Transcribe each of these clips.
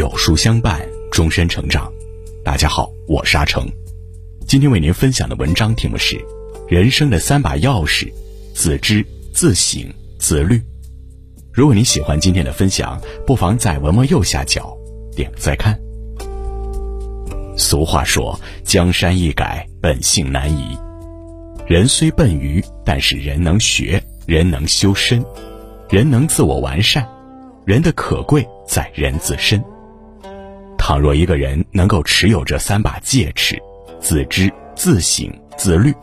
有书相伴，终身成长。大家好，我是阿成。今天为您分享的文章题目是《人生的三把钥匙：自知、自省、自律》。如果你喜欢今天的分享，不妨在文末右下角点个再看。俗话说：“江山易改，本性难移。”人虽笨愚，但是人能学，人能修身，人能自我完善。人的可贵在人自身。倘若一个人能够持有这三把戒尺，自知、自省、自律，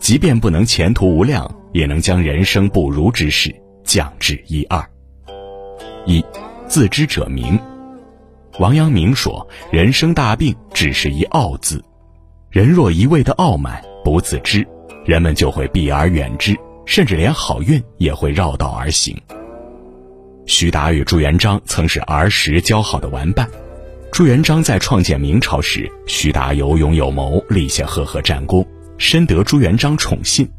即便不能前途无量，也能将人生不如之事降至一二。一，自知者明。王阳明说：“人生大病只是一傲字。人若一味的傲慢，不自知，人们就会避而远之，甚至连好运也会绕道而行。”徐达与朱元璋曾是儿时交好的玩伴。朱元璋在创建明朝时，徐达有勇有谋，立下赫赫战功，深得朱元璋宠信。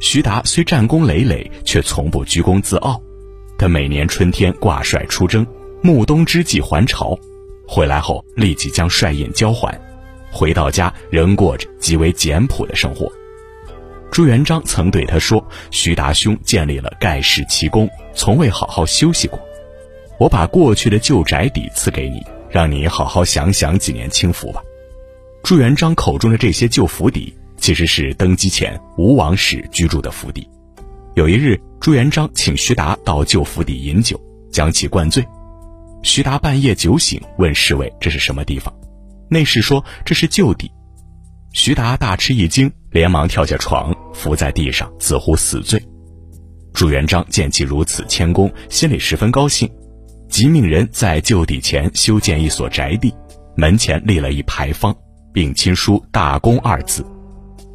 徐达虽战功累累，却从不居功自傲。他每年春天挂帅出征，暮冬之际还朝，回来后立即将帅印交还，回到家仍过着极为简朴的生活。朱元璋曾对他说：“徐达兄建立了盖世奇功，从未好好休息过。我把过去的旧宅邸赐给你，让你好好享享几年清福吧。”朱元璋口中的这些旧府邸，其实是登基前吴王室居住的府邸。有一日，朱元璋请徐达到旧府邸饮酒，将其灌醉。徐达半夜酒醒，问侍卫：“这是什么地方？”内侍说：“这是旧邸。”徐达大吃一惊，连忙跳下床，伏在地上，似乎死罪。朱元璋见其如此谦恭，心里十分高兴，即命人在旧邸前修建一所宅地，门前立了一牌坊，并亲书“大功”二字。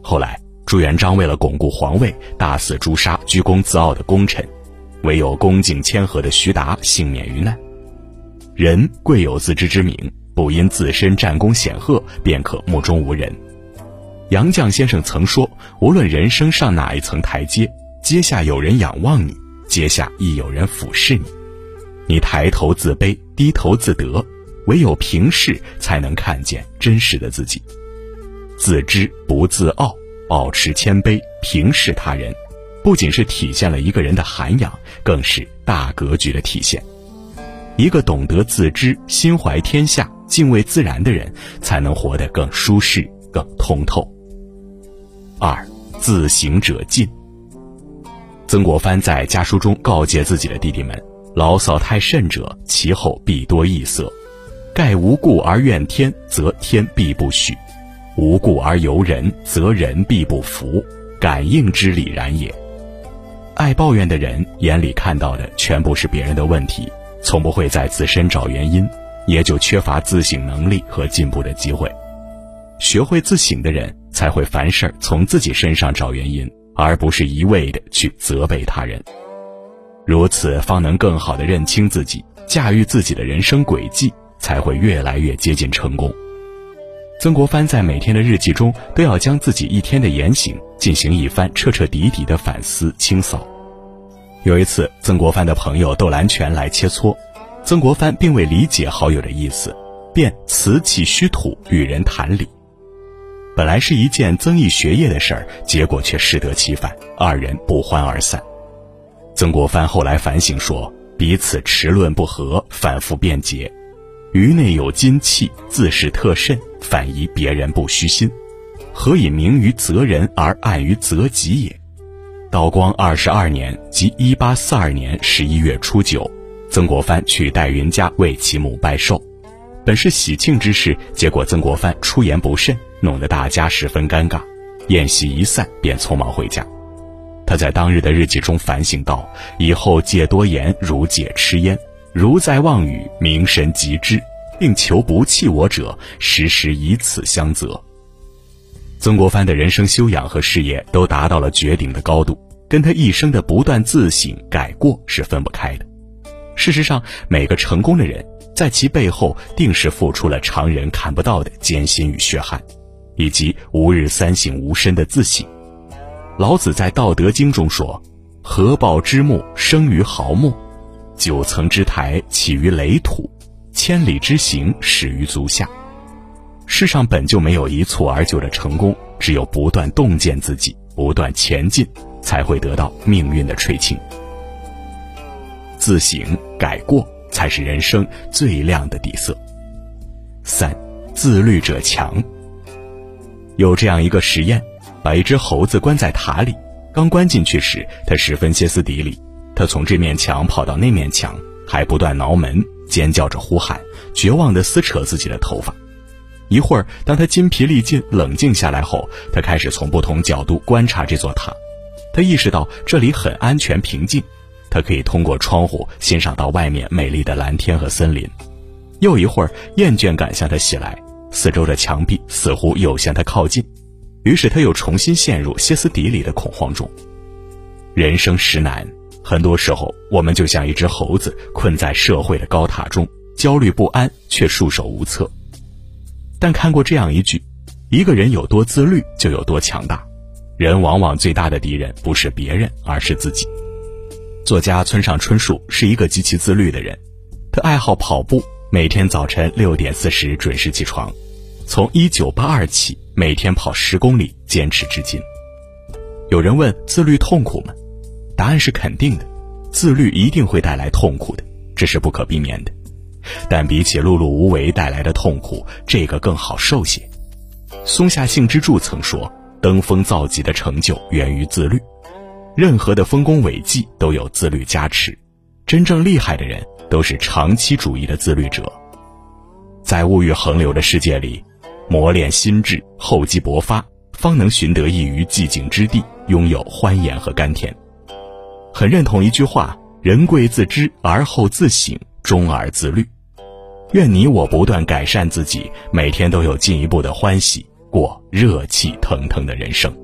后来，朱元璋为了巩固皇位，大肆诛杀居功自傲的功臣，唯有恭敬谦和的徐达幸免于难。人贵有自知之明，不因自身战功显赫，便可目中无人。杨绛先生曾说：“无论人生上哪一层台阶，阶下有人仰望你，阶下亦有人俯视你。你抬头自卑，低头自得，唯有平视，才能看见真实的自己。自知不自傲，保持谦卑，平视他人，不仅是体现了一个人的涵养，更是大格局的体现。一个懂得自知、心怀天下、敬畏自然的人，才能活得更舒适、更通透。”二，自省者进。曾国藩在家书中告诫自己的弟弟们：牢骚太甚者，其后必多异色。盖无故而怨天，则天必不许；无故而尤人，则人必不服。感应之理然也。爱抱怨的人眼里看到的全部是别人的问题，从不会在自身找原因，也就缺乏自省能力和进步的机会。学会自省的人。才会凡事从自己身上找原因，而不是一味的去责备他人。如此方能更好的认清自己，驾驭自己的人生轨迹，才会越来越接近成功。曾国藩在每天的日记中都要将自己一天的言行进行一番彻彻底底的反思清扫。有一次，曾国藩的朋友窦兰泉来切磋，曾国藩并未理解好友的意思，便辞弃虚土与人谈理。本来是一件增益学业的事儿，结果却适得其反，二人不欢而散。曾国藩后来反省说：“彼此持论不合，反复辩解，于内有金气，自是特甚，反疑别人不虚心，何以明于责人而暗于责己也？”道光二十二年，即一八四二年十一月初九，曾国藩去戴云家为其母拜寿。本是喜庆之事，结果曾国藩出言不慎，弄得大家十分尴尬。宴席一散，便匆忙回家。他在当日的日记中反省道：“以后戒多言，如戒吃烟；如在妄语，明神即知，并求不弃我者，时时以此相责。”曾国藩的人生修养和事业都达到了绝顶的高度，跟他一生的不断自省改过是分不开的。事实上，每个成功的人。在其背后，定是付出了常人看不到的艰辛与血汗，以及吾日三省吾身的自省。老子在《道德经》中说：“合抱之木，生于毫末；九层之台，起于垒土；千里之行，始于足下。世上本就没有一蹴而就的成功，只有不断洞见自己，不断前进，才会得到命运的垂青。自省改过，才是人生最亮的底色。三，自律者强。有这样一个实验，把一只猴子关在塔里，刚关进去时，它十分歇斯底里，它从这面墙跑到那面墙，还不断挠门，尖叫着呼喊，绝望地撕扯自己的头发。一会儿，当他筋疲力尽、冷静下来后，他开始从不同角度观察这座塔。他意识到这里很安全、平静，他可以通过窗户欣赏到外面美丽的蓝天和森林。又一会儿，厌倦感向他袭来，四周的墙壁似乎又向他靠近，于是他又重新陷入歇斯底里的恐慌中。人生实难，很多时候我们就像一只猴子困在社会的高塔中，焦虑不安却束手无策。但看过这样一句：一个人有多自律，就有多强大。人往往最大的敌人不是别人，而是自己。作家村上春树是一个极其自律的人，他爱好跑步，每天早晨六点四十准时起床，从一九八二起，每天跑十公里，坚持至今。有人问自律痛苦吗？答案是肯定的，自律一定会带来痛苦的，这是不可避免的。但比起碌碌无为带来的痛苦，这个更好受些。松下幸之助曾说：“登峰造极的成就源于自律，任何的丰功伟绩都有自律加持。真正厉害的人都是长期主义的自律者。在物欲横流的世界里，磨练心智，厚积薄发，方能寻得一隅寂静之地，拥有欢颜和甘甜。”很认同一句话：“人贵自知，而后自省，终而自律。”愿你我不断改善自己，每天都有进一步的欢喜，过热气腾腾的人生。